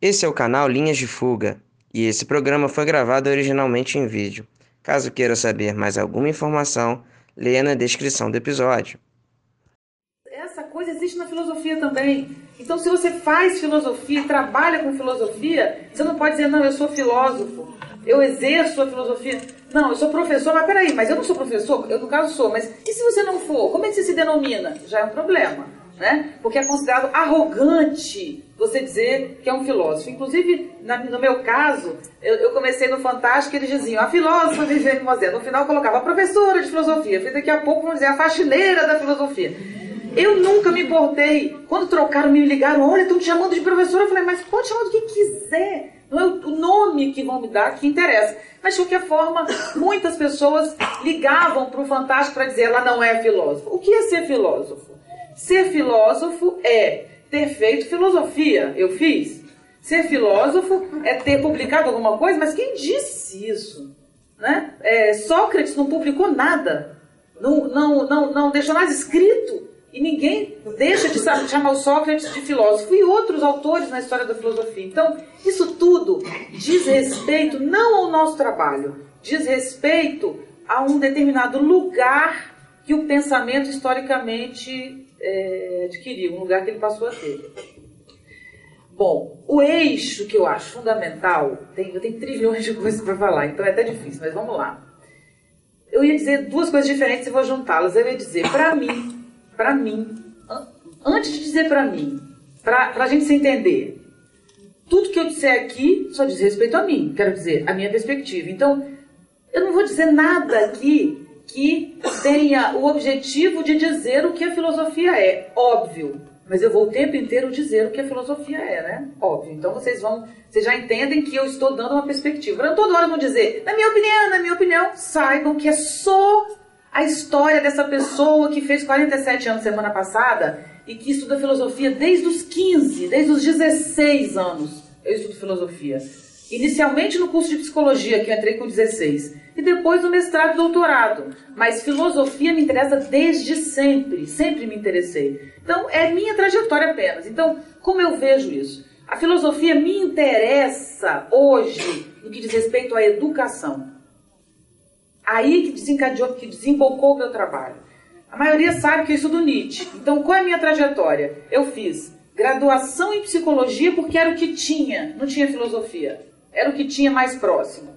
Esse é o canal Linhas de Fuga e esse programa foi gravado originalmente em vídeo. Caso queira saber mais alguma informação, leia na descrição do episódio. Essa coisa existe na filosofia também. Então, se você faz filosofia, trabalha com filosofia, você não pode dizer, não, eu sou filósofo, eu exerço a filosofia. Não, eu sou professor, mas peraí, mas eu não sou professor? Eu, no caso, sou, mas e se você não for? Como é que você se denomina? Já é um problema, né? Porque é considerado arrogante você dizer que é um filósofo. Inclusive, na, no meu caso, eu, eu, comecei no Fantástico e eles diziam a filósofa Viviane Mosé. No final, colocava a professora de filosofia. Fiz daqui a pouco, vamos dizer, a faxineira da filosofia. Eu nunca me importei. Quando trocaram, me ligaram, olha, estão te chamando de professora. Eu falei, mas pode chamar do que quiser. Não é o nome que vão me dar que interessa. Mas, de qualquer forma, muitas pessoas ligavam para o Fantástico para dizer ela não é filósofo. O que é ser filósofo? Ser filósofo é ter feito filosofia. Eu fiz. Ser filósofo é ter publicado alguma coisa, mas quem disse isso? Né? É, Sócrates não publicou nada. Não, não, não, não deixou nada escrito. E ninguém deixa de chamar o Sócrates de filósofo e outros autores na história da filosofia. Então, isso tudo diz respeito não ao nosso trabalho, diz respeito a um determinado lugar que o pensamento historicamente é, adquiriu, um lugar que ele passou a ter. Bom, o eixo que eu acho fundamental, tem, eu tenho trilhões de coisas para falar, então é até difícil, mas vamos lá. Eu ia dizer duas coisas diferentes e vou juntá-las. Eu ia dizer, para mim, para mim, antes de dizer para mim, para a gente se entender, tudo que eu disser aqui só diz respeito a mim, quero dizer, a minha perspectiva. Então, eu não vou dizer nada aqui que tenha o objetivo de dizer o que a filosofia é, óbvio. Mas eu vou o tempo inteiro dizer o que a filosofia é, né? Óbvio. Então vocês vão, vocês já entendem que eu estou dando uma perspectiva. Eu toda hora vou dizer, na minha opinião, na minha opinião, saibam que é só a história dessa pessoa que fez 47 anos semana passada e que estuda filosofia desde os 15, desde os 16 anos. Eu estudo filosofia. Inicialmente no curso de psicologia, que eu entrei com 16, e depois no mestrado e doutorado. Mas filosofia me interessa desde sempre, sempre me interessei. Então, é minha trajetória apenas. Então, como eu vejo isso? A filosofia me interessa hoje no que diz respeito à educação. Aí que desencadeou, que desembocou o meu trabalho. A maioria sabe que eu estudo Nietzsche. Então, qual é a minha trajetória? Eu fiz graduação em psicologia porque era o que tinha, não tinha filosofia. Era o que tinha mais próximo.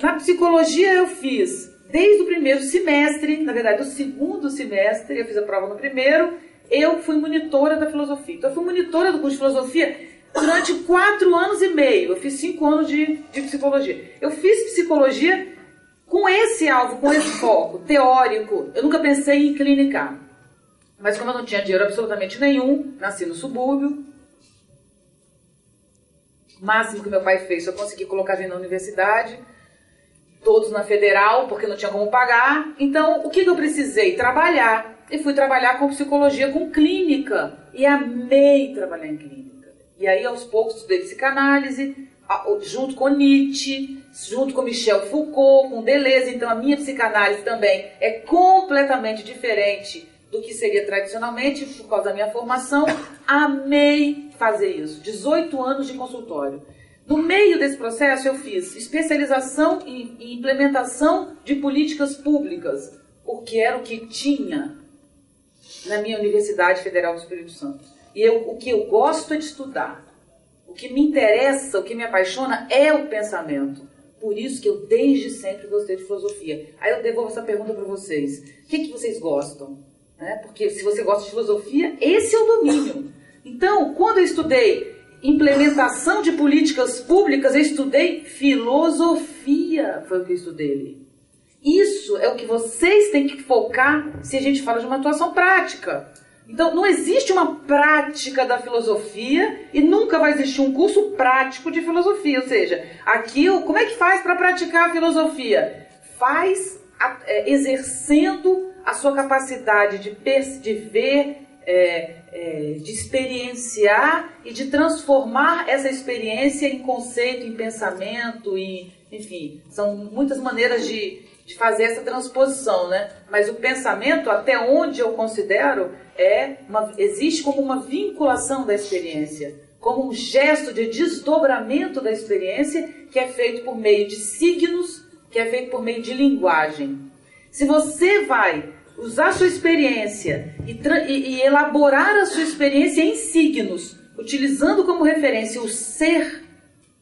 Na psicologia eu fiz desde o primeiro semestre, na verdade, do segundo semestre, eu fiz a prova no primeiro, eu fui monitora da filosofia. Então, eu fui monitora do curso de filosofia durante quatro anos e meio. Eu fiz cinco anos de, de psicologia. Eu fiz psicologia com esse alvo, com esse foco teórico, eu nunca pensei em clinicar. Mas como eu não tinha dinheiro absolutamente nenhum, nasci no subúrbio. Máximo que meu pai fez foi conseguir colocar a gente na universidade, todos na federal, porque não tinha como pagar. Então, o que, que eu precisei? Trabalhar. E fui trabalhar com psicologia, com clínica. E amei trabalhar em clínica. E aí, aos poucos, estudei psicanálise, junto com Nietzsche, junto com Michel Foucault, com Deleuze. Então, a minha psicanálise também é completamente diferente do que seria tradicionalmente, por causa da minha formação. Amei fazer isso. 18 anos de consultório. No meio desse processo, eu fiz especialização em, em implementação de políticas públicas, porque era o que tinha na minha Universidade Federal do Espírito Santo. E eu, o que eu gosto é de estudar. O que me interessa, o que me apaixona é o pensamento. Por isso que eu desde sempre gostei de filosofia. Aí eu devolvo essa pergunta para vocês. O que, que vocês gostam? Né? Porque se você gosta de filosofia, esse é o domínio. Então, quando eu estudei implementação de políticas públicas, eu estudei filosofia. Foi o que eu estudei ali. Isso é o que vocês têm que focar se a gente fala de uma atuação prática. Então, não existe uma prática da filosofia e nunca vai existir um curso prático de filosofia. Ou seja, aqui, como é que faz para praticar a filosofia? Faz é, exercendo a sua capacidade de, de ver, é, é, de experienciar e de transformar essa experiência em conceito, em pensamento, em, enfim, são muitas maneiras de, de fazer essa transposição, né? Mas o pensamento, até onde eu considero, é uma, existe como uma vinculação da experiência como um gesto de desdobramento da experiência que é feito por meio de signos, que é feito por meio de linguagem. Se você vai usar sua experiência e, e, e elaborar a sua experiência em signos, utilizando como referência o ser,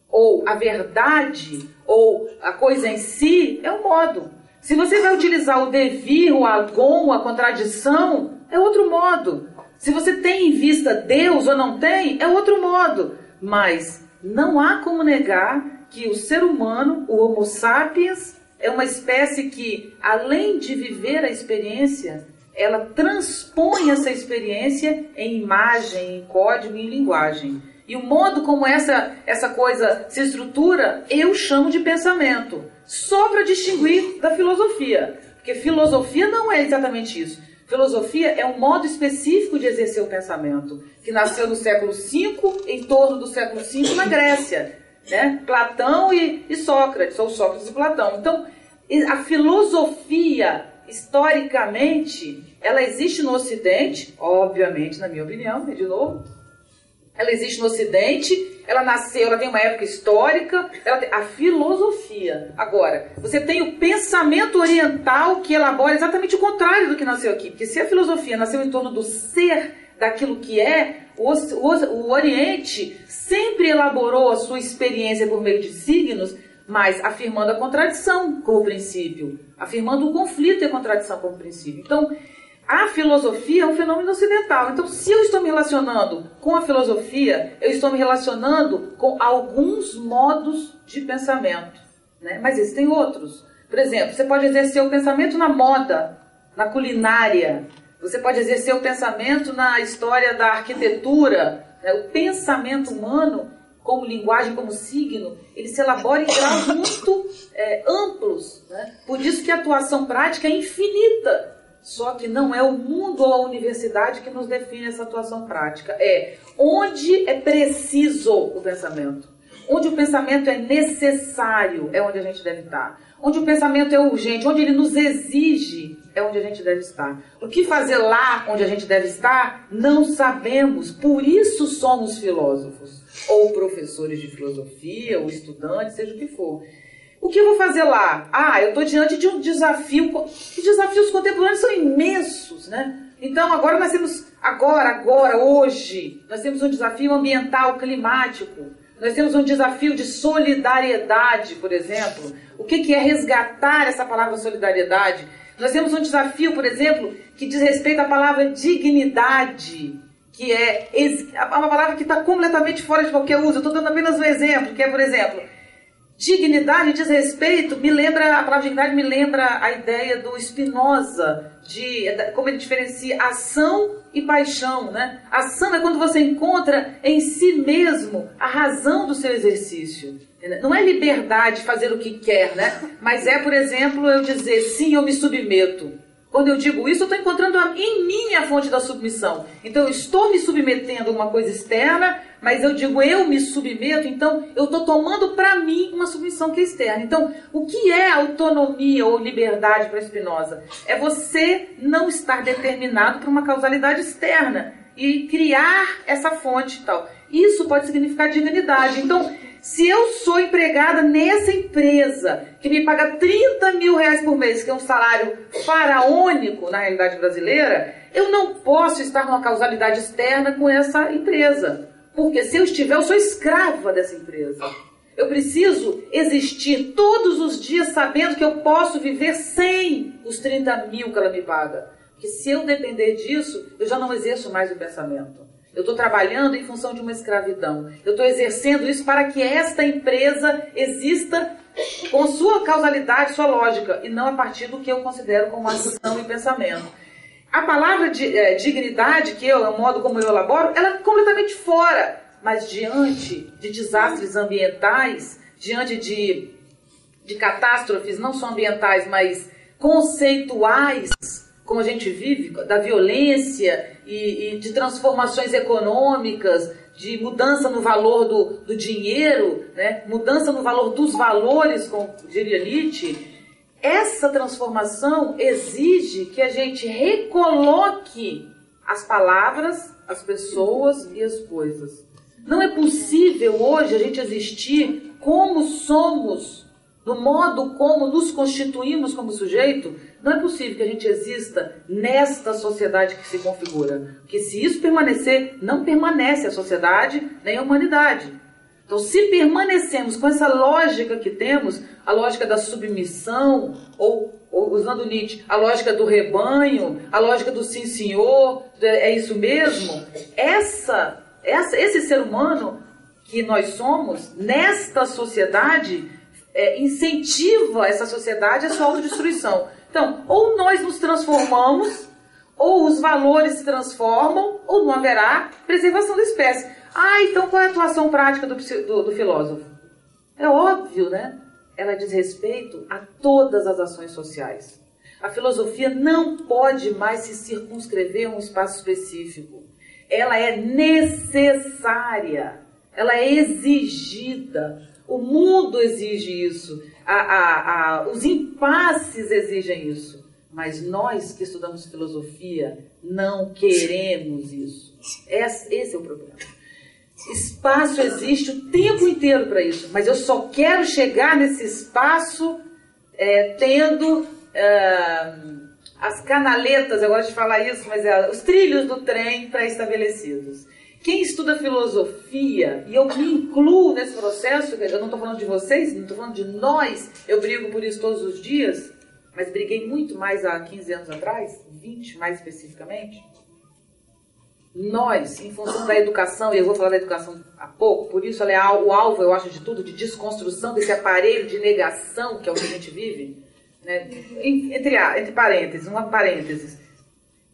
ou a verdade, ou a coisa em si, é um modo. Se você vai utilizar o devir, o agon, a contradição, é outro modo. Se você tem em vista Deus ou não tem, é outro modo. Mas não há como negar que o ser humano, o Homo sapiens, é uma espécie que, além de viver a experiência, ela transpõe essa experiência em imagem, em código, em linguagem. E o modo como essa, essa coisa se estrutura, eu chamo de pensamento. Só para distinguir da filosofia. Porque filosofia não é exatamente isso. Filosofia é um modo específico de exercer o pensamento, que nasceu no século V, em torno do século V, na Grécia. Né? Platão e, e Sócrates, ou Sócrates e Platão. Então, a filosofia, historicamente, ela existe no Ocidente, obviamente, na minha opinião, de novo, ela existe no Ocidente, ela nasceu, ela tem uma época histórica, tem, a filosofia. Agora, você tem o pensamento oriental que elabora exatamente o contrário do que nasceu aqui. Porque se a filosofia nasceu em torno do ser, daquilo que é, o, o, Oriente sempre elaborou a sua experiência por meio de signos, mas afirmando a contradição como princípio, afirmando o conflito e a contradição como princípio. Então, a filosofia é um fenômeno ocidental. Então, se eu estou me relacionando com a filosofia, eu estou me relacionando com alguns modos de pensamento. Né? Mas existem outros. Por exemplo, você pode exercer o pensamento na moda, na culinária. Você pode exercer o pensamento na história da arquitetura. Né? O pensamento humano, como linguagem, como signo, ele se elabora em graus muito é, amplos. Né? Por isso que a atuação prática é infinita só que não é o mundo ou a universidade que nos define essa atuação prática. É onde é preciso o pensamento. Onde o pensamento é necessário é onde a gente deve estar. Onde o pensamento é urgente, onde ele nos exige, é onde a gente deve estar. O que fazer lá onde a gente deve estar, não sabemos. Por isso somos filósofos, ou professores de filosofia, ou estudantes, seja o que for. O que eu vou fazer lá? Ah, eu estou diante de um desafio. Os desafios contemporâneos são imensos, né? Então, agora nós temos, agora, agora, hoje, nós temos um desafio ambiental, climático. Nós temos um desafio de solidariedade, por exemplo. O que, é resgatar essa palavra solidariedade? Nós temos um desafio, por exemplo, que diz respeito à palavra dignidade, que é uma palavra que está completamente fora de qualquer uso. Eu estou dando apenas um exemplo, que é, por exemplo, Dignidade diz respeito, me lembra, a palavra dignidade me lembra a ideia do Spinoza, de como ele diferencia ação e paixão, né? Ação é quando você encontra em si mesmo a razão do seu exercício. Não é liberdade fazer o que quer, né? Mas é, por exemplo, eu dizer sim, eu me submeto. Quando eu digo isso, eu estou encontrando em mim a fonte da submissão. Então, eu estou me submetendo a uma coisa externa, mas eu digo eu me submeto, então eu estou tomando para mim uma submissão que é externa. Então, o que é autonomia ou liberdade para Spinoza? É você não estar determinado por uma causalidade externa e criar essa fonte e tal. Isso pode significar dignidade. Então, se eu sou empregada nessa empresa que me paga 30 mil reais por mês, que é um salário faraônico na realidade brasileira, eu não posso estar numa causalidade externa com essa empresa. Porque se eu estiver, eu sou escrava dessa empresa. Eu preciso existir todos os dias sabendo que eu posso viver sem os 30 mil que ela me paga. Porque se eu depender disso, eu já não exerço mais o pensamento. Eu estou trabalhando em função de uma escravidão. Eu estou exercendo isso para que esta empresa exista com sua causalidade, sua lógica, e não a partir do que eu considero como ação e pensamento. A palavra de, é, dignidade, que eu, é o modo como eu elaboro, ela é completamente fora. Mas diante de desastres ambientais, diante de, de catástrofes, não só ambientais, mas conceituais, como a gente vive, da violência e, e de transformações econômicas, de mudança no valor do, do dinheiro, né? mudança no valor dos valores, como diria Nietzsche, essa transformação exige que a gente recoloque as palavras, as pessoas e as coisas. Não é possível hoje a gente existir como somos, no modo como nos constituímos como sujeito. Não é possível que a gente exista nesta sociedade que se configura. Porque se isso permanecer, não permanece a sociedade nem a humanidade. Então, se permanecemos com essa lógica que temos, a lógica da submissão, ou, ou, usando Nietzsche, a lógica do rebanho, a lógica do sim senhor, é isso mesmo, essa essa, esse ser humano que nós somos, nesta sociedade, é, incentiva essa sociedade a sua autodestruição. Então, ou nós nos transformamos, ou os valores se transformam, ou não haverá preservação da espécie. Ah, então qual é a atuação prática do, do, do filósofo? É óbvio, né? Ela diz respeito a todas as ações sociais. A filosofia não pode mais se circunscrever a um espaço específico ela é necessária, ela é exigida. O mundo exige isso, a, a, a, os impasses exigem isso. Mas nós que estudamos filosofia não queremos isso. Esse, esse é o problema. Espaço existe o tempo inteiro para isso, mas eu só quero chegar nesse espaço é, tendo. Uh, as canaletas, eu gosto de falar isso, mas é os trilhos do trem pré-estabelecidos. Quem estuda filosofia, e eu me incluo nesse processo, eu não estou falando de vocês, não estou falando de nós, eu brigo por isso todos os dias, mas briguei muito mais há 15 anos atrás, 20 mais especificamente. Nós, em função da educação, e eu vou falar da educação há pouco, por isso ela é o alvo, eu acho, de tudo, de desconstrução desse aparelho de negação que é o que a gente vive né, entre, entre parênteses, uma parênteses,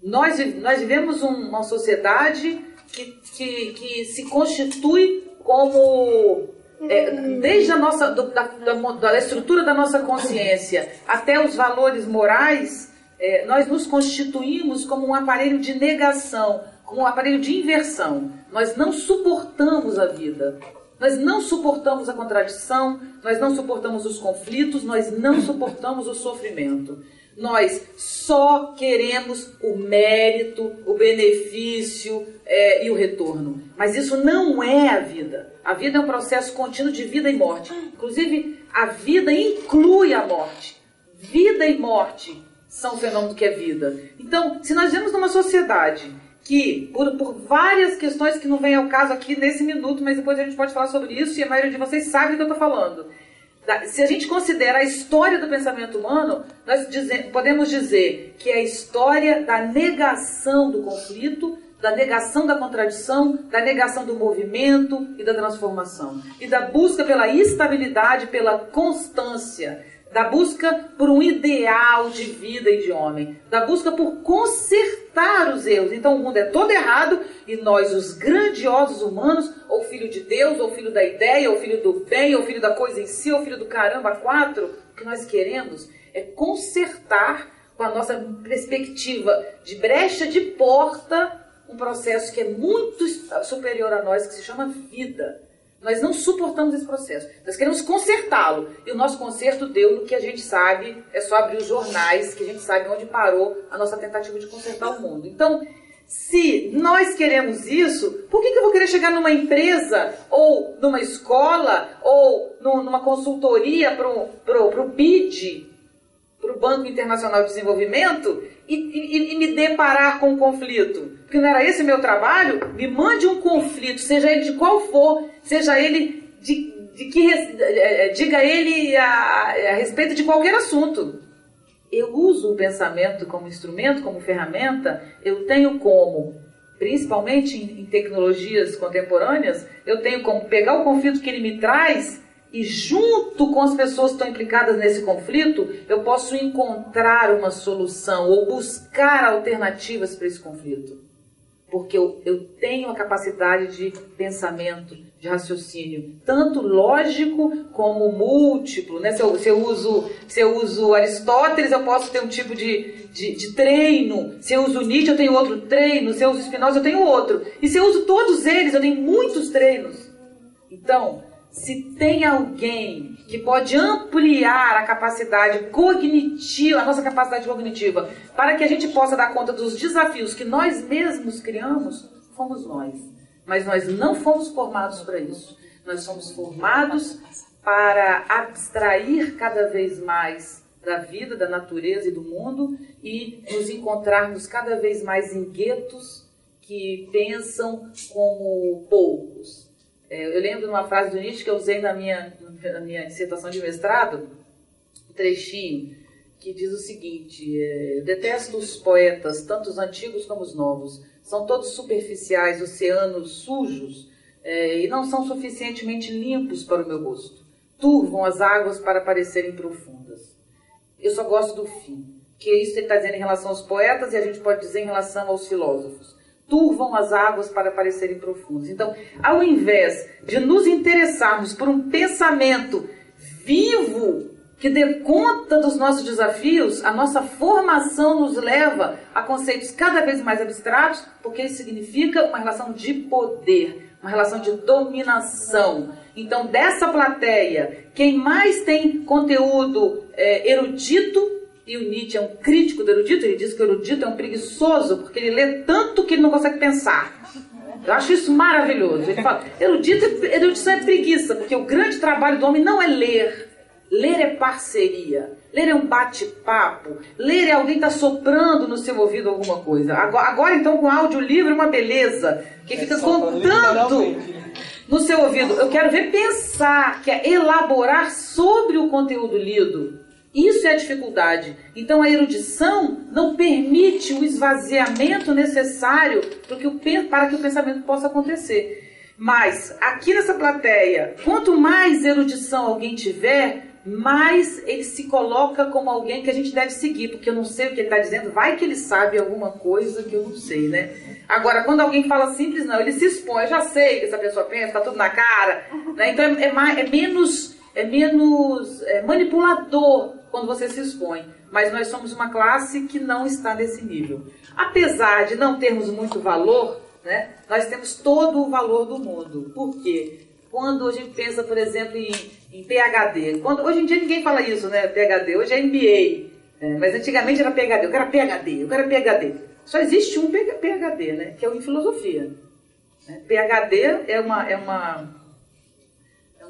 nós, nós vivemos uma sociedade que, que, que se constitui como é, desde a nossa da, da, da, estrutura da nossa consciência até os valores morais, é, nós nos constituímos como um aparelho de negação, como um aparelho de inversão. Nós não suportamos a vida. Nós não suportamos a contradição, nós não suportamos os conflitos, nós não suportamos o sofrimento. Nós só queremos o mérito, o benefício é, e o retorno. Mas isso não é a vida. A vida é um processo contínuo de vida e morte. Inclusive, a vida inclui a morte. Vida e morte são o fenômeno que é vida. Então, se nós vemos numa sociedade que, por, por várias questões que não vem ao caso aqui nesse minuto, mas depois a gente pode falar sobre isso e a maioria de vocês sabe do que eu estou falando. Se a gente considera a história do pensamento humano, nós podemos dizer que é a história da negação do conflito, da negação da contradição, da negação do movimento e da transformação. E da busca pela estabilidade, pela constância, da busca por um ideal de vida e de homem, da busca por consertar os erros. Então o mundo é todo errado e nós, os grandiosos humanos, ou filho de Deus, ou filho da ideia, ou filho do bem, ou filho da coisa em si, ou filho do caramba quatro, o que nós queremos é consertar com a nossa perspectiva de brecha de porta um processo que é muito superior a nós, que se chama vida. Nós não suportamos esse processo. Nós queremos consertá-lo. E o nosso conserto deu no que a gente sabe, é só abrir os jornais, que a gente sabe onde parou a nossa tentativa de consertar o mundo. Então, se nós queremos isso, por que, que eu vou querer chegar numa empresa, ou numa escola, ou numa consultoria para o BID, para o Banco Internacional de Desenvolvimento, e, e, e me deparar com um conflito? porque não era esse o meu trabalho, me mande um conflito, seja ele de qual for, seja ele de, de que é, é, diga ele a, a respeito de qualquer assunto. Eu uso o pensamento como instrumento, como ferramenta, eu tenho como, principalmente em, em tecnologias contemporâneas, eu tenho como pegar o conflito que ele me traz e junto com as pessoas que estão implicadas nesse conflito, eu posso encontrar uma solução ou buscar alternativas para esse conflito porque eu, eu tenho a capacidade de pensamento, de raciocínio, tanto lógico como múltiplo. Né? Se, eu, se, eu uso, se eu uso Aristóteles, eu posso ter um tipo de, de, de, treino. Se eu uso Nietzsche, eu tenho outro treino. Se eu uso Spinoza, eu tenho outro. E se eu uso todos eles, eu tenho muitos treinos. Então, se tem alguém que pode ampliar a capacidade cognitiva, a nossa capacidade cognitiva, para que a gente possa dar conta dos desafios que nós mesmos criamos, fomos nós. Mas nós não fomos formados para isso. Nós somos formados para abstrair cada vez mais da vida, da natureza e do mundo e nos encontrarmos cada vez mais em guetos que pensam como poucos. É, eu lembro de uma frase do Nietzsche que eu usei na minha, na minha dissertação de mestrado, um trechinho, que diz o seguinte: é, detesto os poetas, tanto os antigos como os novos. São todos superficiais, oceanos sujos, é, e não são suficientemente limpos para o meu gosto. Turvam as águas para parecerem profundas. Eu só gosto do fim, que isso ele está dizendo em relação aos poetas e a gente pode dizer em relação aos filósofos. Turvam as águas para parecerem profundas. Então, ao invés de nos interessarmos por um pensamento vivo que dê conta dos nossos desafios, a nossa formação nos leva a conceitos cada vez mais abstratos, porque isso significa uma relação de poder, uma relação de dominação. Então, dessa plateia, quem mais tem conteúdo é, erudito, e o Nietzsche é um crítico do erudito, ele diz que o erudito é um preguiçoso, porque ele lê tanto que ele não consegue pensar. Eu acho isso maravilhoso. Ele fala, erudito, erudição é preguiça, porque o grande trabalho do homem não é ler, Ler é parceria. Ler é um bate-papo. Ler é alguém tá soprando no seu ouvido alguma coisa. Agora, agora então, com audiolivro é uma beleza. Que fica é contando no seu ouvido. Eu quero ver pensar, que é elaborar sobre o conteúdo lido. Isso é a dificuldade. Então a erudição não permite o esvaziamento necessário para que o, o pensamento possa acontecer. Mas aqui nessa plateia, quanto mais erudição alguém tiver, mais ele se coloca como alguém que a gente deve seguir, porque eu não sei o que ele está dizendo, vai que ele sabe alguma coisa que eu não sei, né? Agora, quando alguém fala simples, não, ele se expõe, eu já sei que essa pessoa pensa, está tudo na cara, né? Então é, é, mais, é menos, é menos é manipulador quando você se expõe. Mas nós somos uma classe que não está nesse nível. Apesar de não termos muito valor, né, nós temos todo o valor do mundo. Por quê? Quando a gente pensa, por exemplo, em, em PHD, quando, hoje em dia ninguém fala isso, né? PHD, hoje é MBA. É, mas antigamente era PHD, eu quero PHD, eu quero PHD. Só existe um PHD, né? Que é o em filosofia. Né? PHD é uma, é uma,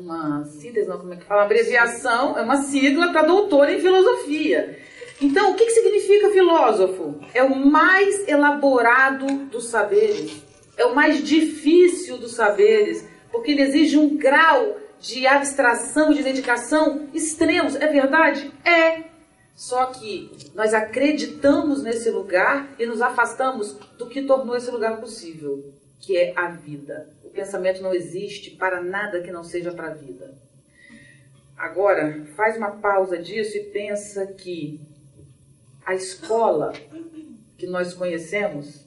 uma síntese, não, como é que fala? Uma abreviação, é uma sigla para doutor em filosofia. Então, o que, que significa filósofo? É o mais elaborado dos saberes, é o mais difícil dos saberes, porque ele exige um grau de abstração, de dedicação extremos. É verdade? É. Só que nós acreditamos nesse lugar e nos afastamos do que tornou esse lugar possível, que é a vida. O pensamento não existe para nada que não seja para a vida. Agora, faz uma pausa disso e pensa que a escola que nós conhecemos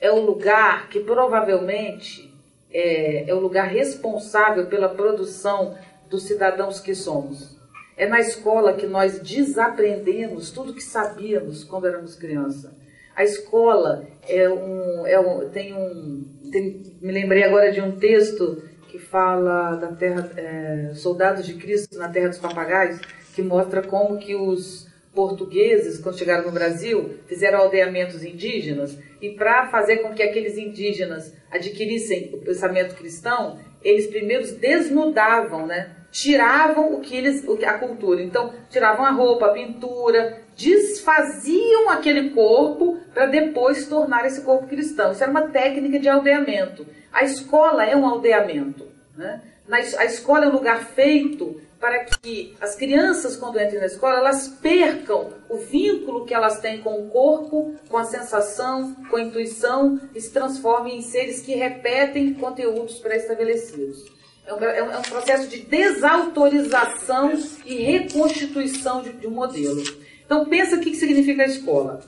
é o lugar que provavelmente é, é o lugar responsável pela produção dos cidadãos que somos. É na escola que nós desaprendemos tudo que sabíamos quando éramos criança. A escola é um, é um tem um, tem, me lembrei agora de um texto que fala da terra, é, soldados de Cristo na terra dos papagaios, que mostra como que os portugueses, quando chegaram no Brasil, fizeram aldeamentos indígenas e para fazer com que aqueles indígenas adquirissem o pensamento cristão, eles primeiro desnudavam, né? Tiravam o que eles, a cultura. Então, tiravam a roupa, a pintura, desfaziam aquele corpo para depois tornar esse corpo cristão. Isso era uma técnica de aldeamento. A escola é um aldeamento. Né? a escola é um lugar feito para que as crianças, quando entram na escola, elas percam o vínculo que elas têm com o corpo, com a sensação, com a intuição e se transformem em seres que repetem conteúdos pré-estabelecidos. É, é um, é um, processo de desautorização e reconstituição de, de um modelo. Então pensa o que, que significa a escola.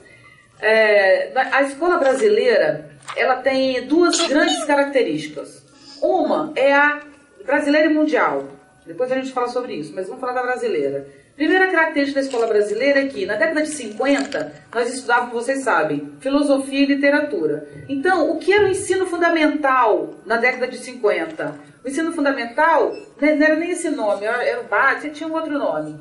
É, a escola brasileira ela tem duas grandes características. Uma é a brasileira e mundial. Depois a gente fala sobre isso, mas vamos falar da brasileira. Primeira característica da escola brasileira é que, na década de 50, nós estudávamos, vocês sabem, filosofia e literatura. Então, o que era o ensino fundamental na década de 50? O ensino fundamental não era nem esse nome, era o básico, tinha um outro nome.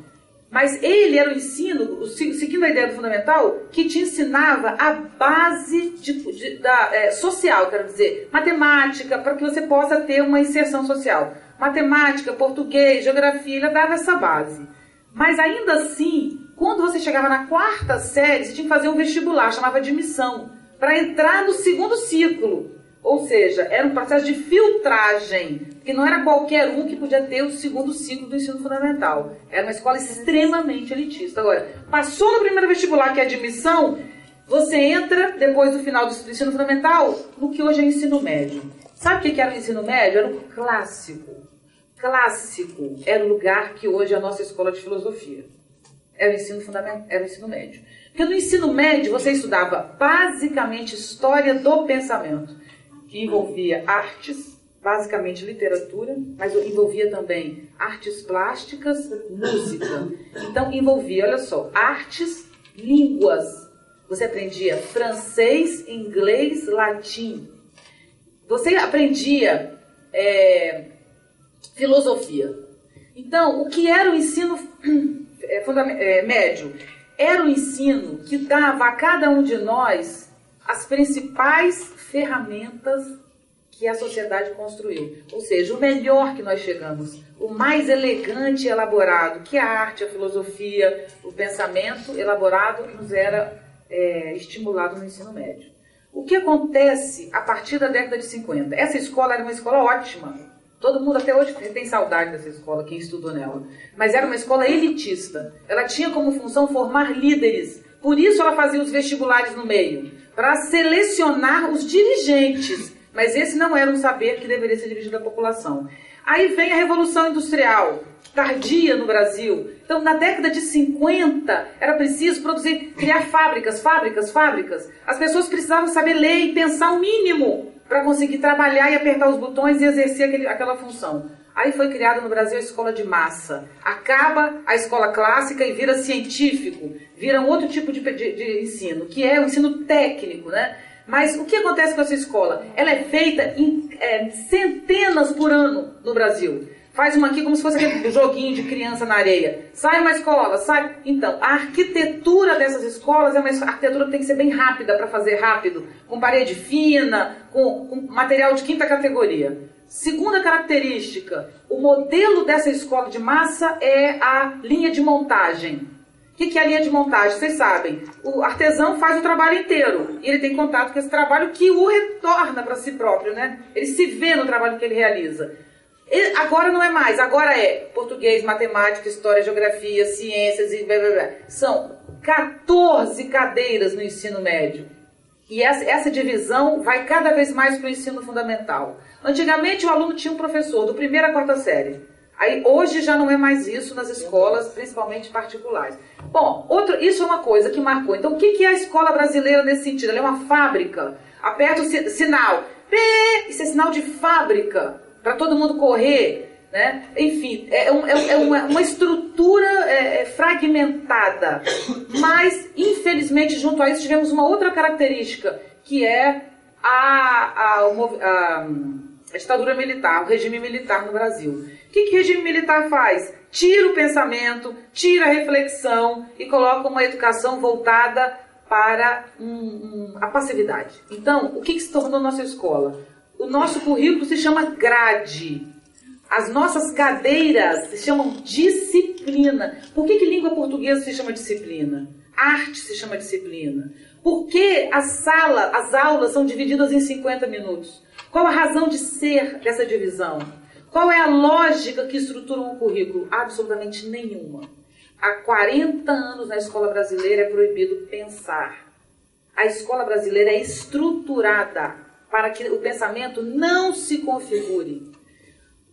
Mas ele era o ensino, seguindo a ideia do fundamental, que te ensinava a base de, de, da, é, social, quero dizer, matemática, para que você possa ter uma inserção social. Matemática, português, geografia, ele dava essa base. Mas ainda assim, quando você chegava na quarta série, você tinha que fazer um vestibular, chamava admissão, para entrar no segundo ciclo. Ou seja, era um processo de filtragem, que não era qualquer um que podia ter o segundo ciclo do ensino fundamental. Era uma escola extremamente elitista. Agora, passou no primeiro vestibular, que é admissão, você entra, depois do final do ensino fundamental, no que hoje é ensino médio. Sabe o que era o ensino médio? Era o clássico. Clássico era o lugar que hoje é a nossa escola de filosofia. Era o ensino fundamental, era o ensino médio. Porque no ensino médio você estudava basicamente história do pensamento que envolvia artes, basicamente literatura, mas envolvia também artes plásticas, música. Então envolvia, olha só, artes, línguas. Você aprendia francês, inglês, latim. Você aprendia é, filosofia. Então, o que era o ensino é, é, médio? Era o ensino que dava a cada um de nós as principais ferramentas que a sociedade construiu. Ou seja, o melhor que nós chegamos, o mais elegante e elaborado, que a arte, a filosofia, o pensamento elaborado nos era é, estimulado no ensino médio. O que acontece a partir da década de 50? Essa escola era uma escola ótima. Todo mundo até hoje tem saudade dessa escola, quem estudou nela. Mas era uma escola elitista. Ela tinha como função formar líderes. Por isso ela fazia os vestibulares no meio para selecionar os dirigentes, mas esse não era um saber que deveria ser dirigido à população. Aí vem a Revolução Industrial, tardia no Brasil. Então, na década de 50, era preciso produzir, criar fábricas, fábricas, fábricas. As pessoas precisavam saber ler e pensar o mínimo para conseguir trabalhar e apertar os botões e exercer aquele, aquela função. Aí foi criada no Brasil a escola de massa. Acaba a escola clássica e vira científico, vira um outro tipo de, de, de ensino, que é o ensino técnico, né? Mas o que acontece com essa escola? Ela é feita em é, centenas por ano no Brasil. Faz uma aqui como se fosse aquele joguinho de criança na areia. Sai uma escola, sai. Então, a arquitetura dessas escolas é uma arquitetura que tem que ser bem rápida para fazer rápido, com parede fina, com, com material de quinta categoria. Segunda característica, o modelo dessa escola de massa é a linha de montagem. O que é a linha de montagem? Vocês sabem, o artesão faz o trabalho inteiro e ele tem contato com esse trabalho que o retorna para si próprio, né? Ele se vê no trabalho que ele realiza. E agora não é mais, agora é português, matemática, história, geografia, ciências e blá blá blá. São 14 cadeiras no ensino médio. E essa, essa divisão vai cada vez mais para o ensino fundamental. Antigamente o aluno tinha um professor, do primeiro à quarta série. Aí hoje já não é mais isso nas escolas, principalmente particulares. Bom, outro, isso é uma coisa que marcou. Então, o que é a escola brasileira nesse sentido? Ela é uma fábrica. Aperta o sinal. Isso é sinal de fábrica, para todo mundo correr. Né? Enfim, é, um, é, é uma, uma, estrutura é, é, fragmentada. Mas, infelizmente, junto a isso, tivemos uma outra característica, que é a, a, a, a ditadura militar, o regime militar no Brasil. O que, que regime militar faz? Tira o pensamento, tira a reflexão e coloca uma educação voltada para um, um, a passividade. Então, o que, que se tornou nossa escola? O nosso currículo se chama grade. As nossas cadeiras se chamam disciplina. Por que, que língua portuguesa se chama disciplina? Arte se chama disciplina. Por que a sala, as aulas são divididas em 50 minutos? Qual a razão de ser dessa divisão? Qual é a lógica que estrutura um currículo? Absolutamente nenhuma. Há 40 anos na escola brasileira é proibido pensar. A escola brasileira é estruturada para que o pensamento não se configure.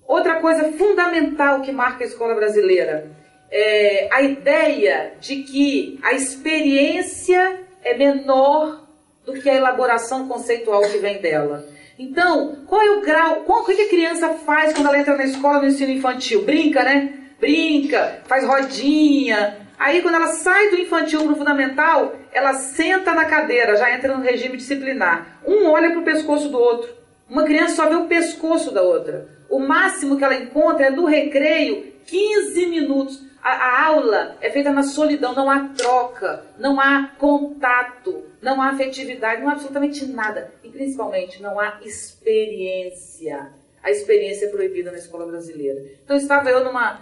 Outra coisa fundamental que marca a escola brasileira é a ideia de que a experiência é menor do que a elaboração conceitual que vem dela. Então, qual é o grau, qual, o que a criança faz quando ela entra na escola no ensino infantil? Brinca, né? Brinca, faz rodinha. Aí, quando ela sai do infantil para o fundamental, ela senta na cadeira, já entra no regime disciplinar. Um olha para o pescoço do outro. Uma criança só vê o pescoço da outra. O máximo que ela encontra é do recreio 15 minutos. A, a, aula é feita na solidão, não há troca, não há contato, não há afetividade, não há absolutamente nada. E principalmente não há experiência. A experiência é proibida na escola brasileira. Então estava eu numa,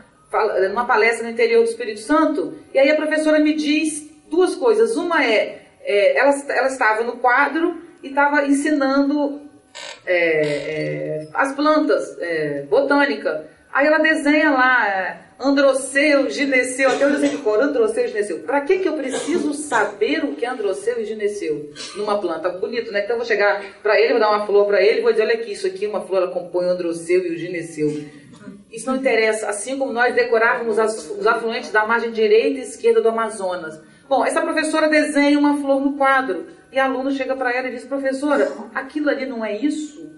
numa palestra no interior do Espírito Santo, e aí a professora me diz duas coisas. Uma é, é ela, ela estava no quadro e estava ensinando é, é, as plantas, é, botânica. Aí ela desenha lá é, Androceu, Gineceu, até eu sei de cor, Androceu Gineceu. Para que, que eu preciso saber o que é Androceu e Gineceu numa planta? Bonito, né? Então eu vou chegar para ele, vou dar uma flor para ele, vou dizer, olha aqui, isso aqui, uma flor, ela compõe o Androceu e o Gineceu. Isso não interessa, assim como nós decorávamos as, os afluentes da margem direita e esquerda do Amazonas. Bom, essa professora desenha uma flor no quadro. E a aluna chega para ela e diz: professora, aquilo ali não é isso?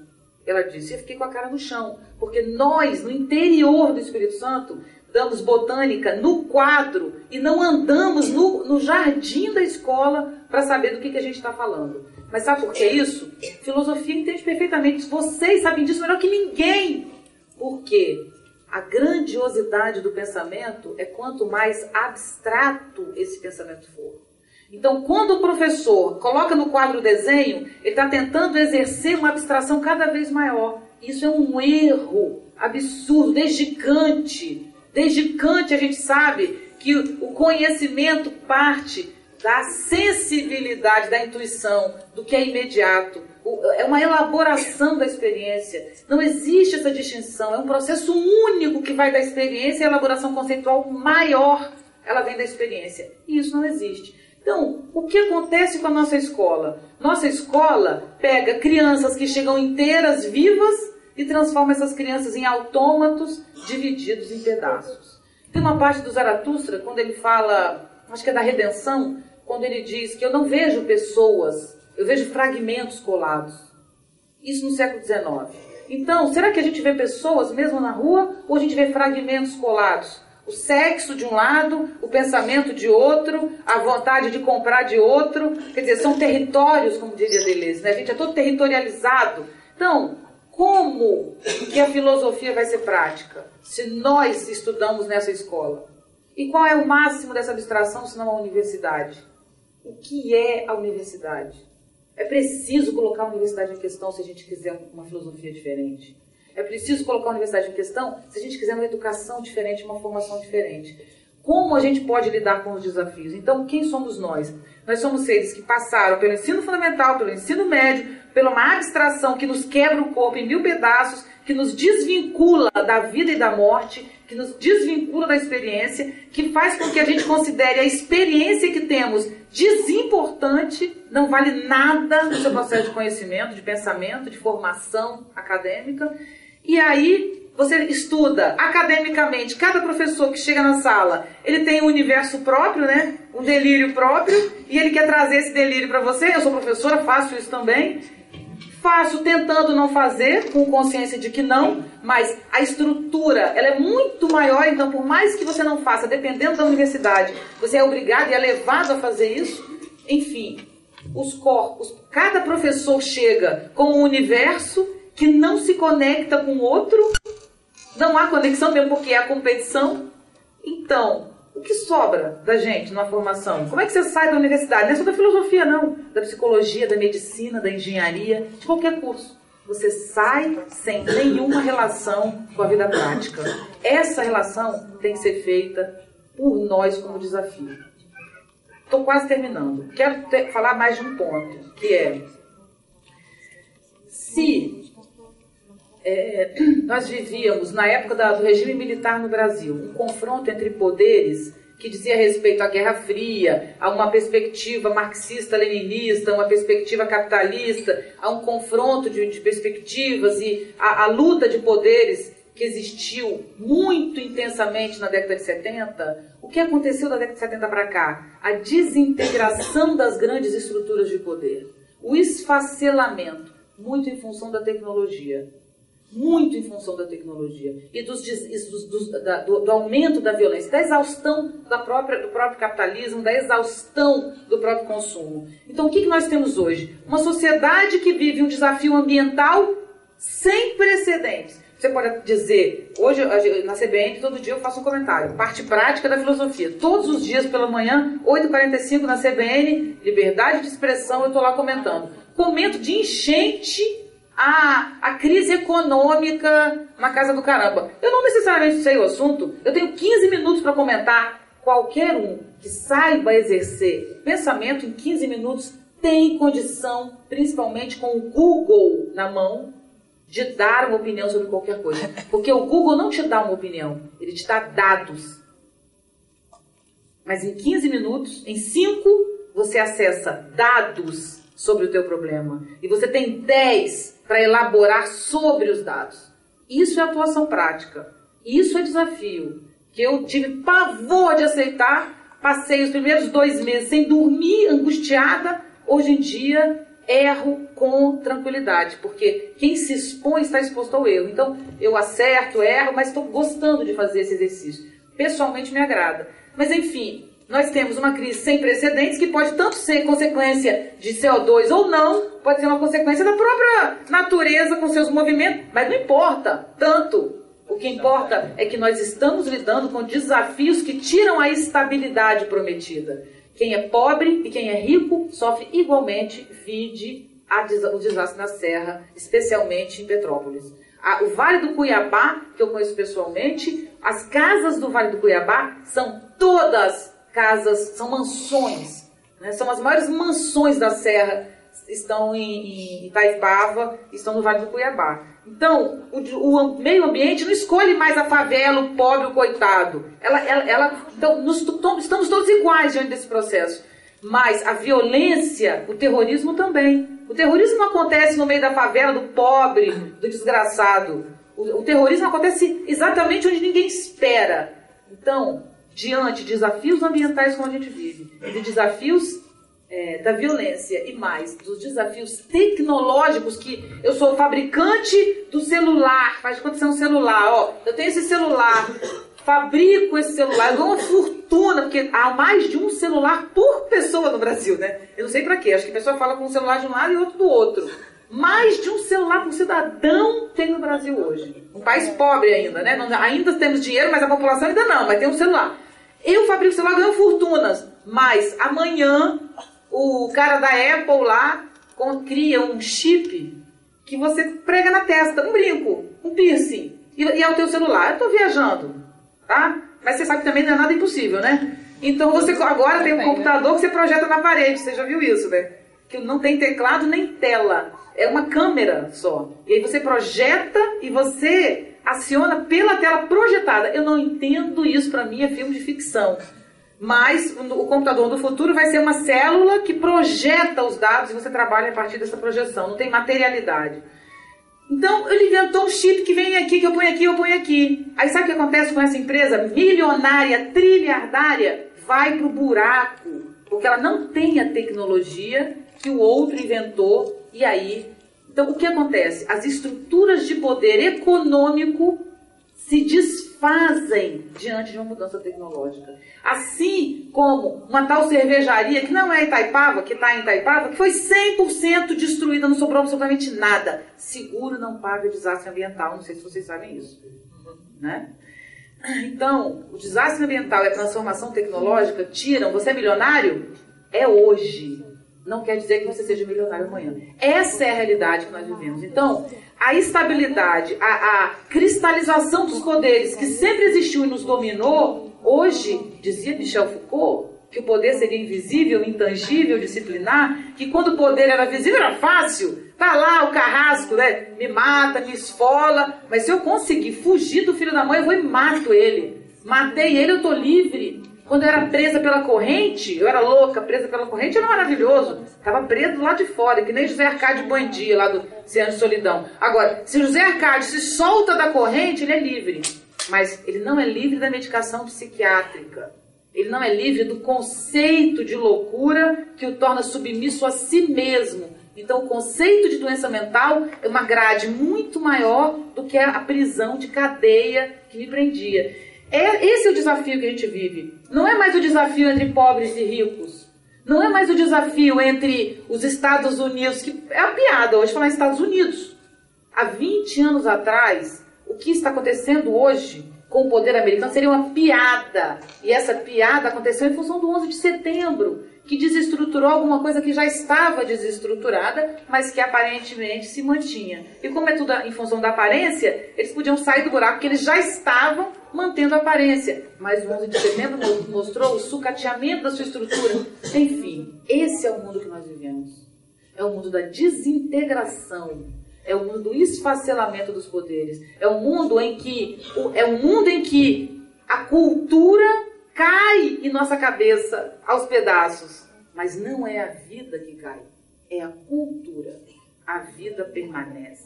Ela disse: eu fiquei com a cara no chão. Porque nós, no interior do Espírito Santo, damos botânica no quadro e não andamos no, no jardim da escola para saber do que, que a gente está falando. Mas sabe por que isso? Filosofia entende perfeitamente. Vocês sabem disso melhor que ninguém. Por quê? A grandiosidade do pensamento é quanto mais abstrato esse pensamento for. Então, quando o professor coloca no quadro o desenho, ele está tentando exercer uma abstração cada vez maior. Isso é um erro absurdo, desde Kant. Desde Kant a gente sabe que o conhecimento parte da sensibilidade, da intuição, do que é imediato. É uma elaboração da experiência. Não existe essa distinção. É um processo único que vai da experiência e elaboração conceitual maior. Ela vem da experiência. E isso não existe. Então, o que acontece com a nossa escola? Nossa escola pega crianças que chegam inteiras, vivas, e transforma essas crianças em autômatos divididos em pedaços. Tem uma parte do Zaratustra, quando ele fala, acho que é da redenção, quando ele diz que eu não vejo pessoas, eu vejo fragmentos colados. Isso no século XIX. Então, será que a gente vê pessoas mesmo na rua ou a gente vê fragmentos colados? O sexo de um lado, o pensamento de outro, a vontade de comprar de outro. Quer dizer, são territórios, como diria Deleuze, né? A gente é todo territorializado. Então, como que a filosofia vai ser prática se nós estudamos nessa escola? E qual é o máximo dessa abstração, se não a universidade? O que é a universidade? É preciso colocar a universidade em questão se a gente quiser uma filosofia diferente. É preciso colocar a universidade em questão se a gente quiser uma educação diferente, uma formação diferente. Como a gente pode lidar com os desafios? Então, quem somos nós? Nós somos seres que passaram pelo ensino fundamental, pelo ensino médio, pela uma abstração que nos quebra o corpo em mil pedaços, que nos desvincula da vida e da morte, que nos desvincula da experiência, que faz com que a gente considere a experiência que temos desimportante, não vale nada no seu processo de conhecimento, de pensamento, de formação acadêmica. E aí você estuda academicamente, cada professor que chega na sala, ele tem um universo próprio, né? Um delírio próprio, e ele quer trazer esse delírio para você. Eu sou professora, faço isso também. Faço tentando não fazer, com consciência de que não, mas a estrutura, ela é muito maior, então por mais que você não faça, dependendo da universidade, você é obrigado e é levado a fazer isso. Enfim, os corpos, cada professor chega com um universo que não se conecta com outro, não há conexão mesmo porque é a competição. Então, o que sobra da gente numa formação? Como é que você sai da universidade? Não é só da filosofia, não. Da psicologia, da medicina, da engenharia, de qualquer curso. Você sai sem nenhuma relação com a vida prática. Essa relação tem que ser feita por nós como desafio. Estou quase terminando. Quero ter, falar mais de um ponto, que é se é, nós vivíamos, na época da, do regime militar no Brasil, um confronto entre poderes que dizia respeito à Guerra Fria, a uma perspectiva marxista-leninista, uma perspectiva capitalista, a um confronto de, de perspectivas e a, a luta de poderes que existiu muito intensamente na década de 70, o que aconteceu da década de 70 para cá? A desintegração das grandes estruturas de poder, o esfacelamento, muito em função da tecnologia muito em função da tecnologia e dos, dos, dos, da, do, do, aumento da violência, da exaustão da própria, do próprio capitalismo, da exaustão do próprio consumo. Então, o que, que nós temos hoje? Uma sociedade que vive um desafio ambiental sem precedentes. Você pode dizer, hoje na CBN, todo dia eu faço um comentário. Parte prática da filosofia. Todos os dias pela manhã, 8h45 na CBN, liberdade de expressão, eu estou lá comentando. Comento de enchente a, crise econômica na casa do caramba. Eu não necessariamente sei o assunto, eu tenho 15 minutos para comentar. Qualquer um que saiba exercer pensamento em 15 minutos tem condição, principalmente com o Google na mão, de dar uma opinião sobre qualquer coisa. Porque o Google não te dá uma opinião, ele te dá dados. Mas em 15 minutos, em 5, você acessa dados sobre o teu problema. E você tem 10 para elaborar sobre os dados. Isso é atuação prática. Isso é desafio. Que eu tive pavor de aceitar. Passei os primeiros dois meses sem dormir, angustiada. Hoje em dia, erro com tranquilidade, porque quem se expõe está exposto ao erro. Então, eu acerto, erro, mas estou gostando de fazer esse exercício. Pessoalmente me agrada. Mas, enfim, nós temos uma crise sem precedentes que pode tanto ser consequência de CO2 ou não, pode ser uma consequência da própria natureza com seus movimentos, mas não importa tanto. O que importa é que nós estamos lidando com desafios que tiram a estabilidade prometida. Quem é pobre e quem é rico sofre igualmente, vide o desastre na Serra, especialmente em Petrópolis. o Vale do Cuiabá, que eu conheço pessoalmente, as casas do Vale do Cuiabá são todas casas, são mansões. Né? São as maiores mansões da Serra, estão em, em Itaipava, estão no Vale do Cuiabá. Então, o, o, meio ambiente não escolhe mais a favela, o pobre, o coitado. Ela, ela, ela então, nos, estamos todos iguais diante desse processo. Mas a violência, o terrorismo também. O terrorismo não acontece no meio da favela, do pobre, do desgraçado. O, o terrorismo acontece exatamente onde ninguém espera. Então, diante de desafios ambientais como a gente vive, de desafios é, da violência e mais dos desafios tecnológicos que eu sou fabricante do celular, faz de é um celular, ó, eu tenho esse celular, fabrico esse celular, eu dou uma fortuna, porque há mais de um celular por pessoa no Brasil, né? Eu não sei para quê, acho que a pessoa fala com um celular de um lado e outro do outro. Mais de um celular por cidadão tem no Brasil hoje. Um país pobre ainda, né? Não, ainda temos dinheiro, mas a população ainda não, mas tem um celular. Eu fabrico celular ganho fortunas, mas amanhã o cara da Apple lá cria um chip que você prega na testa, um brinco, um piercing, e, e é o teu celular. Eu tô viajando, tá? Mas você sabe que também não é nada impossível, né? Então você agora tem um né? computador que você projeta na parede, você já viu isso, né? Que não tem teclado nem tela, é uma câmera só. E aí você projeta e você aciona pela tela projetada. Eu não entendo isso, para mim é filme de ficção. Mas o computador do futuro vai ser uma célula que projeta os dados e você trabalha a partir dessa projeção, não tem materialidade. Então, ele inventou um chip que vem aqui, que eu ponho aqui, eu ponho aqui. Aí sabe o que acontece com essa empresa milionária, trilhardária? Vai pro buraco, porque ela não tem a tecnologia que o outro inventou e aí. Então, o que acontece? As estruturas de poder econômico se desfazem diante de uma mudança tecnológica. Assim como uma tal cervejaria, que não é Itaipava, que está em Itaipava, que foi 100% destruída, não sobrou absolutamente nada. Seguro não paga desastre ambiental, não sei se vocês sabem isso. Né? Então, o desastre ambiental e a transformação tecnológica tiram. Você é milionário? É hoje. Não quer dizer que você seja milionário amanhã. Essa é a realidade que nós vivemos. Então, a estabilidade, a, a cristalização dos poderes que sempre existiu e nos dominou, hoje, dizia Michel Foucault, que o poder seria invisível, intangível, disciplinar, que quando o poder era visível era fácil. Tá lá o carrasco, né? Me mata, me esfola. Mas se eu conseguir fugir do filho da mãe, eu vou e mato ele. Matei ele, eu tô livre. Quando eu era presa pela corrente, eu era louca, presa pela corrente, era maravilhoso. Estava preso lá de fora, que nem José Arcádio Bandia, lá do Ciano de Solidão. Agora, se José Arcádio se solta da corrente, ele é livre. Mas ele não é livre da medicação psiquiátrica. Ele não é livre do conceito de loucura que o torna submisso a si mesmo. Então, o conceito de doença mental é uma grade muito maior do que a prisão de cadeia que me prendia. É, esse é o desafio que a gente vive. Não é mais o desafio entre pobres e ricos. Não é mais o desafio entre os Estados Unidos, que é a piada hoje falar Estados Unidos. Há 20 anos atrás, O que está acontecendo hoje com o poder americano seria uma piada. E essa piada aconteceu em função do 11 de setembro, que desestruturou alguma coisa que já estava desestruturada, mas que aparentemente se mantinha. E como é tudo em função da aparência, eles podiam sair do buraco que eles já estavam mantendo a aparência. Mas o 11 de setembro mostrou o sucateamento da sua estrutura. Enfim, esse é o mundo que nós vivemos. É o mundo da desintegração. É o mundo do esfacelamento dos poderes. É o mundo em que é um mundo em que a cultura cai em nossa cabeça aos pedaços. Mas não é a vida que cai, é a cultura. A vida permanece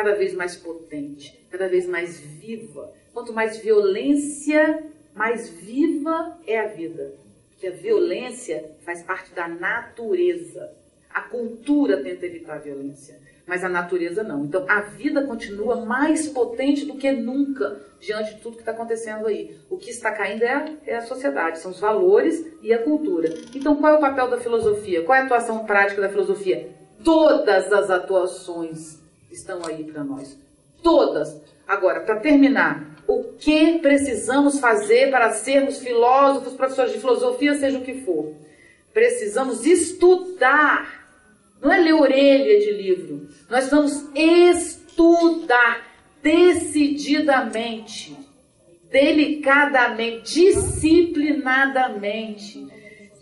cada vez mais potente, cada vez mais viva. Quanto mais violência, mais viva é a vida. Porque a violência faz parte da natureza. A cultura tenta evitar a violência mas a natureza não. Então a vida continua mais potente do que nunca diante de tudo que está acontecendo aí. O que está caindo é a, é a sociedade, são os valores e a cultura. Então qual é o papel da filosofia? Qual é a atuação prática da filosofia? Todas as atuações estão aí para nós. Todas. Agora, para terminar, o que precisamos fazer para sermos filósofos, professores de filosofia, seja o que for? Precisamos estudar não é ler orelha de livro. Nós vamos estudar decididamente, delicadamente, disciplinadamente.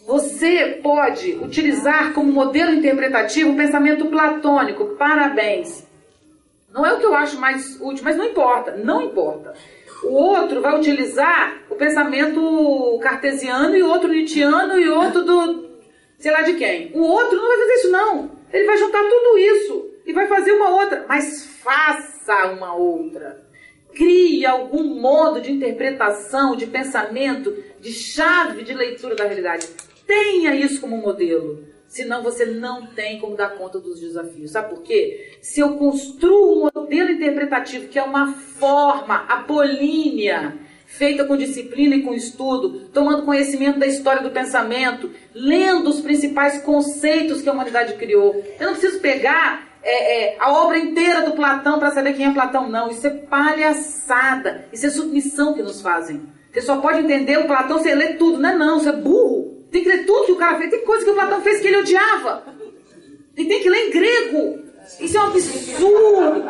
Você pode utilizar como modelo interpretativo o pensamento platônico. Parabéns. Não é o que eu acho mais útil, mas não importa, não importa. O outro vai utilizar o pensamento cartesiano e outro nietzschiano e outro do sei lá de quem. O outro não vai fazer isso, não. Ele vai juntar tudo isso e vai fazer uma outra. Mas faça uma outra. Crie algum modo de interpretação, de pensamento, de chave de leitura da realidade. Tenha isso como modelo. Senão você não tem como dar conta dos desafios. Sabe por quê? Se eu construo um modelo interpretativo que é uma forma apolínea, feita com disciplina e com estudo, tomando conhecimento da história do pensamento, lendo os principais conceitos que a humanidade criou. Eu não preciso pegar é, é, a obra inteira do Platão para saber quem é Platão, não. Isso é palhaçada. Isso é submissão que nos fazem. Você só pode entender o Platão se ler tudo. Não é não, isso é burro. Tem que ler tudo que o cara fez. Tem coisa que o Platão fez que ele odiava. E tem que ler em grego. Isso é um absurdo.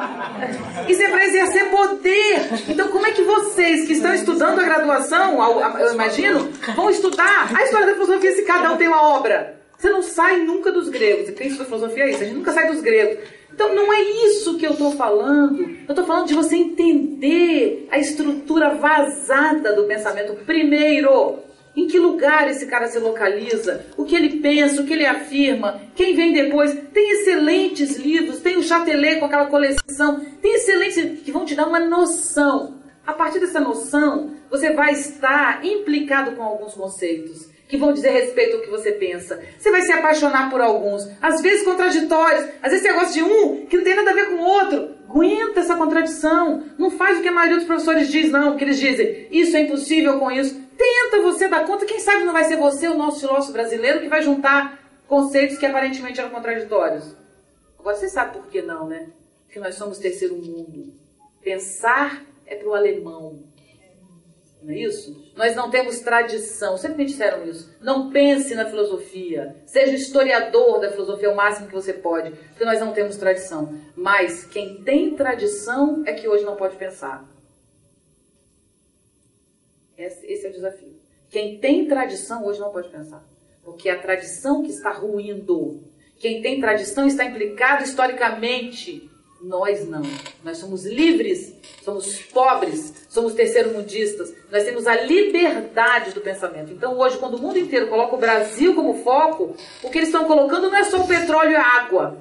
Isso é para exercer poder. Então, como é que vocês que estão estudando a graduação, eu imagino, vão estudar a história da filosofia se cada um tem uma obra? Você não sai nunca dos gregos. Príncipe da filosofia é isso, a gente nunca sai dos gregos. Então, não é isso que eu estou falando. Eu estou falando de você entender a estrutura vazada do pensamento primeiro. Em que lugar esse cara se localiza? O que ele pensa, o que ele afirma? Quem vem depois? Tem excelentes livros, tem o Chatelet com aquela coleção, tem excelentes que vão te dar uma noção. A partir dessa noção, você vai estar implicado com alguns conceitos que vão dizer respeito ao que você pensa. Você vai se apaixonar por alguns, às vezes contraditórios. Às vezes você gosta de um que não tem nada a ver com o outro. Aguenta essa contradição. Não faz o que a maioria dos professores diz, não. Que eles dizem, isso é impossível com isso. Tenta você dar conta, quem sabe não vai ser você, o nosso filósofo brasileiro, que vai juntar conceitos que aparentemente eram contraditórios. Agora você sabe por que não, né? Porque nós somos terceiro mundo. Pensar é para o alemão. Não é isso? Nós não temos tradição. Sempre me disseram isso. Não pense na filosofia. Seja historiador da filosofia o máximo que você pode. Porque nós não temos tradição. Mas quem tem tradição é que hoje não pode pensar. Esse é o desafio. Quem tem tradição hoje não pode pensar. Porque é a tradição que está ruindo. Quem tem tradição está implicado historicamente. Nós não. Nós somos livres, somos pobres, somos terceiro-mundistas. Nós temos a liberdade do pensamento. Então, hoje, quando o mundo inteiro coloca o Brasil como foco, o que eles estão colocando não é só o petróleo e a água.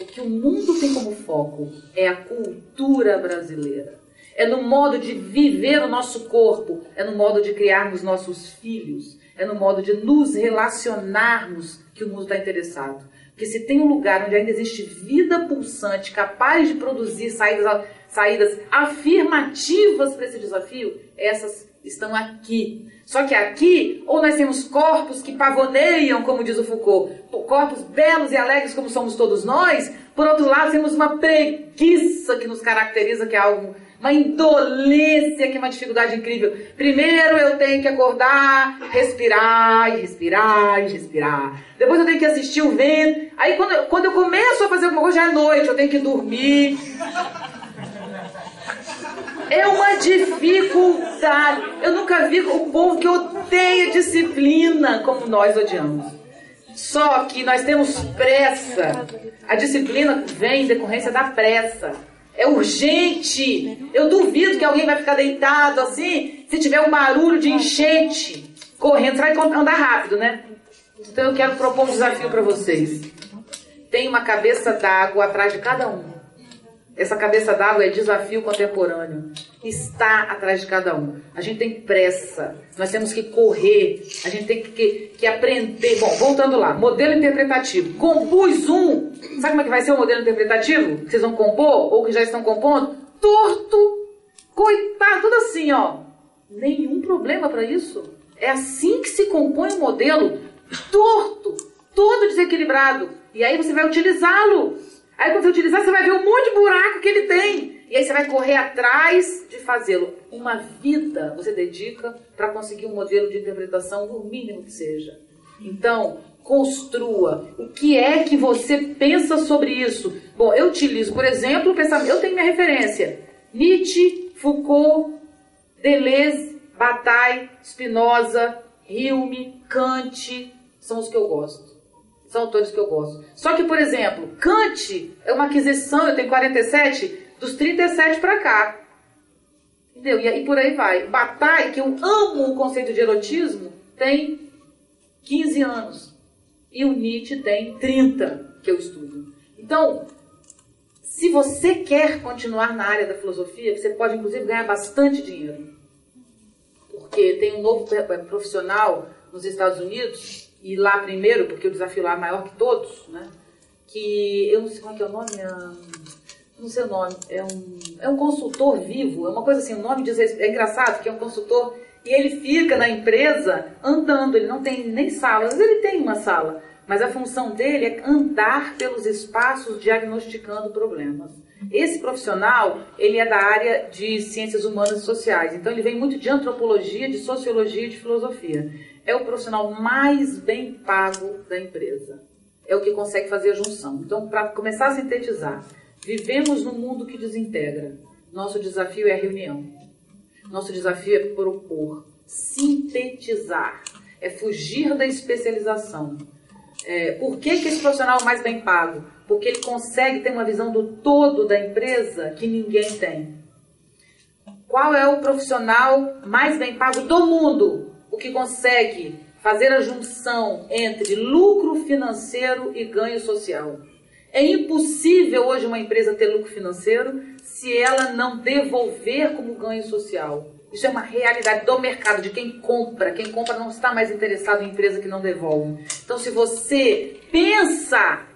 O que o mundo tem como foco é a cultura brasileira é no modo de viver o nosso corpo, é no modo de criarmos nossos filhos, é no modo de nos relacionarmos que o mundo está interessado. Porque se tem um lugar onde ainda existe vida pulsante, capaz de produzir saídas, saídas afirmativas para esse desafio, essas estão aqui. Só que aqui, ou nós temos corpos que pavoneiam, como diz o Foucault, corpos belos e alegres como somos todos nós, por outro lado, temos uma preguiça que nos caracteriza, que é algo uma indolência que é uma dificuldade incrível. Primeiro eu tenho que acordar, respirar e respirar e respirar. Depois eu tenho que assistir o vento. Aí quando, eu, quando eu começo a fazer alguma coisa já é noite, eu tenho que dormir. É uma dificuldade. Eu nunca vi o povo que odeia disciplina como nós odiamos. Só que nós temos pressa. A disciplina vem em decorrência da pressa. É urgente. Eu duvido que alguém vai ficar deitado assim se tiver um barulho de enchente correndo. Vai andar rápido, né? Então eu quero propor um desafio para vocês. Tem uma cabeça d'água atrás de cada um. Essa cabeça d'água é desafio contemporâneo. Está atrás de cada um. A gente tem pressa. Nós temos que correr. A gente tem que, que aprender. Bom, voltando lá. Modelo interpretativo. Compus um. Sabe como é que vai ser o modelo interpretativo? Que vocês vão compor? Ou que já estão compondo? Torto. Coitado. Tudo assim, ó. Nenhum problema para isso. É assim que se compõe o um modelo. Torto. Todo desequilibrado. E aí você vai utilizá-lo. Aí quando você utilizar, você vai ver um monte de buraco que ele tem. E aí você vai correr atrás de fazê-lo. Uma vida você dedica para conseguir um modelo de interpretação, o mínimo que seja. Então, construa. O que é que você pensa sobre isso? Bom, eu utilizo, por exemplo, o pensamento. Eu tenho minha referência: Nietzsche, Foucault, Deleuze, Bataille, Spinoza, Hume, Kant, são os que eu gosto. São autores que eu gosto. Só que, por exemplo, Kant é uma aquisição, eu tenho 47, dos 37 para cá. Entendeu? E, e por aí vai. Bataille, que eu amo o conceito de erotismo, tem 15 anos. E o Nietzsche tem 30 que eu estudo. Então, se você quer continuar na área da filosofia, você pode inclusive ganhar bastante dinheiro. Porque tem um novo profissional nos Estados Unidos e lá primeiro, porque o desafio lá é maior que todos, né? Que eu não sei qual é, é o nome, não sei o nome, é um, é um consultor vivo, é uma coisa assim, o nome diz, é engraçado, que é um consultor e ele fica na empresa andando, ele não tem nem sala, mas ele tem uma sala, mas a função dele é andar pelos espaços diagnosticando problemas. Esse profissional, ele é da área de ciências humanas e sociais, então ele vem muito de antropologia, de sociologia e de filosofia é o profissional mais bem pago da empresa. É o que consegue fazer a junção. Então, para começar a sintetizar, vivemos num mundo que desintegra. Nosso desafio é a reunião. Nosso desafio é propor, sintetizar, é fugir da especialização. É, por que, que esse profissional é mais bem pago? Porque ele consegue ter uma visão do todo da empresa que ninguém tem. Qual é o profissional mais bem pago do mundo? o que consegue fazer a junção entre lucro financeiro e ganho social. É impossível hoje uma empresa ter lucro financeiro se ela não devolver como ganho social. Isso é uma realidade do mercado, de quem compra. Quem compra não está mais interessado em empresa que não devolve. Então, se você pensa,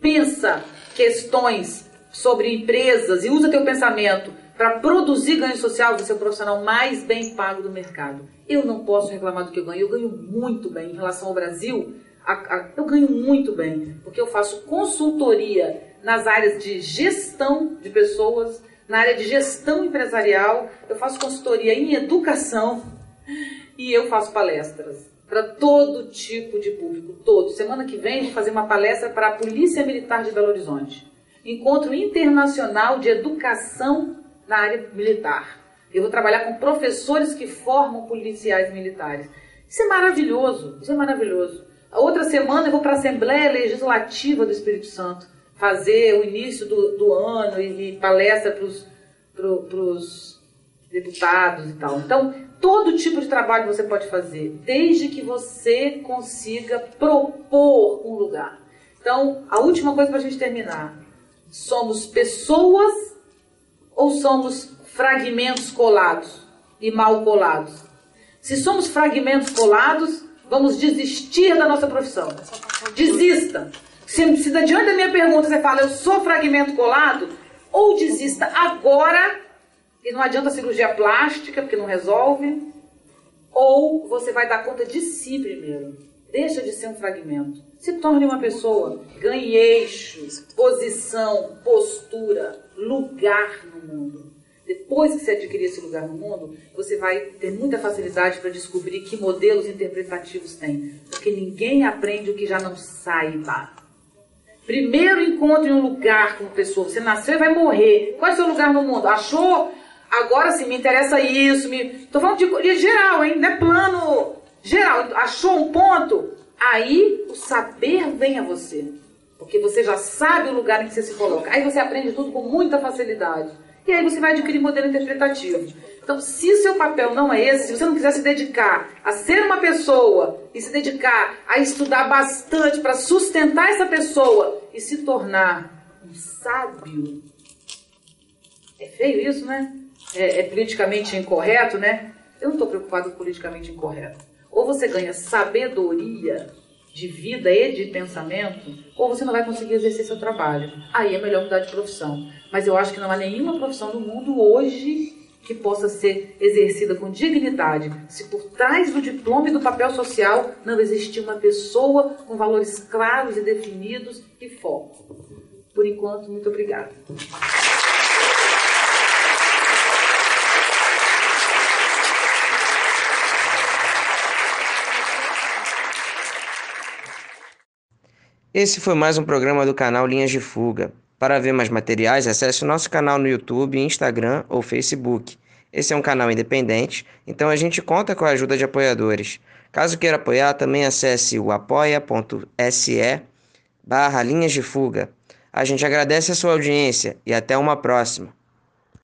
pensa questões sobre empresas e usa teu pensamento para produzir ganho social, você é o profissional mais bem pago do mercado. Eu não posso reclamar do que eu ganho, eu ganho muito bem em relação ao Brasil. A, a, eu ganho muito bem, porque eu faço consultoria nas áreas de gestão de pessoas, na área de gestão empresarial, eu faço consultoria em educação e eu faço palestras para todo tipo de público, todo. Semana que vem vou fazer uma palestra para a Polícia Militar de Belo Horizonte. Encontro Internacional de Educação na área militar. Eu vou trabalhar com professores que formam policiais militares. Isso é maravilhoso, isso é maravilhoso. Outra semana eu vou para a Assembleia Legislativa do Espírito Santo fazer o início do, do ano e, e palestra para os deputados e tal. Então, todo tipo de trabalho você pode fazer, desde que você consiga propor um lugar. Então, a última coisa para a gente terminar: somos pessoas ou somos fragmentos colados e mal colados? Se somos fragmentos colados, vamos desistir da nossa profissão. Desista. Se, se diante da minha pergunta você fala, eu sou fragmento colado, ou desista agora, e não adianta cirurgia plástica, porque não resolve, ou você vai dar conta de si primeiro. Deixa de ser um fragmento. Se torne uma pessoa. Ganhe eixo, posição, postura, lugar no mundo. Depois que você adquirir esse lugar no mundo, você vai ter muita facilidade para descobrir que modelos interpretativos tem. Porque ninguém aprende o que já não saiba. Primeiro encontre um lugar como pessoa. Você nasceu e vai morrer. Qual é o seu lugar no mundo? Achou? Agora sim, me interessa isso. Me... Falando de, de geral, hein? Não é plano geral. Achou um ponto? Aí o saber vem a você. Porque você já sabe o lugar em que você se coloca. Aí você aprende tudo com muita facilidade. E aí você vai adquirir modelo interpretativo. Então, se o seu papel não é esse, se você não quiser se dedicar a ser uma pessoa e se dedicar a estudar bastante para sustentar essa pessoa e se tornar um sábio, é feio isso, né? É, é politicamente incorreto, né? Eu não estou preocupado com politicamente incorreto. Ou você ganha sabedoria de vida e de pensamento, ou você não vai conseguir exercer seu trabalho. Aí é melhor mudar de profissão. Mas eu acho que não há nenhuma profissão no mundo hoje que possa ser exercida com dignidade, se por trás do diploma e do papel social não existir uma pessoa com valores claros e definidos e foco. Por enquanto, muito obrigada. Esse foi mais um programa do canal Linhas de Fuga. Para ver mais materiais, acesse o nosso canal no YouTube, Instagram ou Facebook. Esse é um canal independente, então a gente conta com a ajuda de apoiadores. Caso queira apoiar, também acesse o apoia.se barra Linhas de Fuga. A gente agradece a sua audiência e até uma próxima.